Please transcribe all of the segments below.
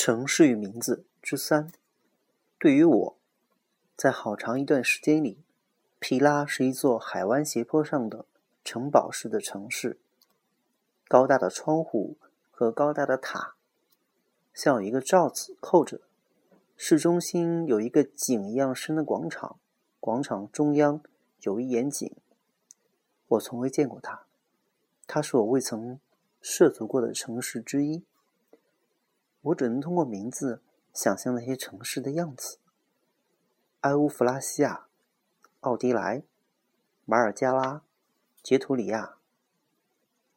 城市与名字之三，对于我，在好长一段时间里，皮拉是一座海湾斜坡上的城堡式的城市，高大的窗户和高大的塔，像有一个罩子扣着。市中心有一个井一样深的广场，广场中央有一眼井。我从未见过它，它是我未曾涉足过的城市之一。我只能通过名字想象那些城市的样子：埃乌弗拉西亚、奥迪莱、马尔加拉、杰图里亚。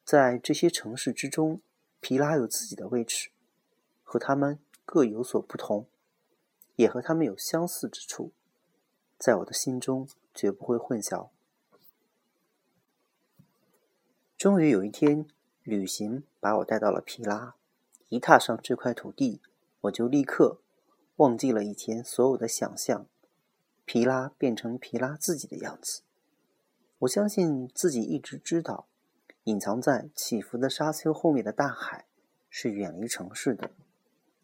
在这些城市之中，皮拉有自己的位置，和他们各有所不同，也和他们有相似之处，在我的心中绝不会混淆。终于有一天，旅行把我带到了皮拉。一踏上这块土地，我就立刻忘记了以前所有的想象。皮拉变成皮拉自己的样子。我相信自己一直知道，隐藏在起伏的沙丘后面的大海是远离城市的，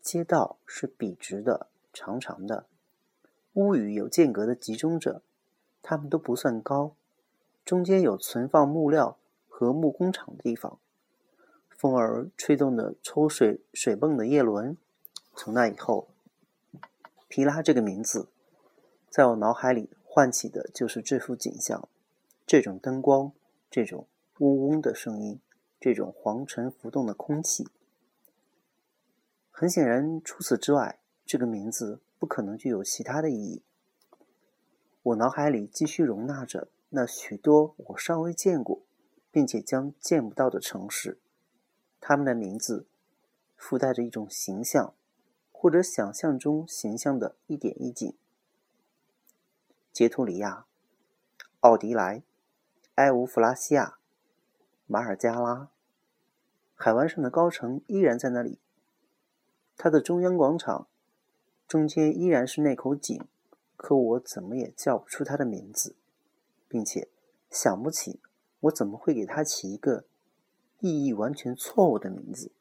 街道是笔直的、长长的，屋宇有间隔的集中着，它们都不算高，中间有存放木料和木工厂的地方。风儿吹动的抽水水泵的叶轮。从那以后，皮拉这个名字在我脑海里唤起的就是这幅景象：这种灯光，这种嗡嗡的声音，这种黄尘浮动的空气。很显然，除此之外，这个名字不可能具有其他的意义。我脑海里继续容纳着那许多我尚未见过，并且将见不到的城市。他们的名字附带着一种形象，或者想象中形象的一点一景。杰图里亚、奥迪莱、埃乌弗拉西亚、马尔加拉，海湾上的高城依然在那里。它的中央广场中间依然是那口井，可我怎么也叫不出它的名字，并且想不起我怎么会给它起一个。意义完全错误的名字。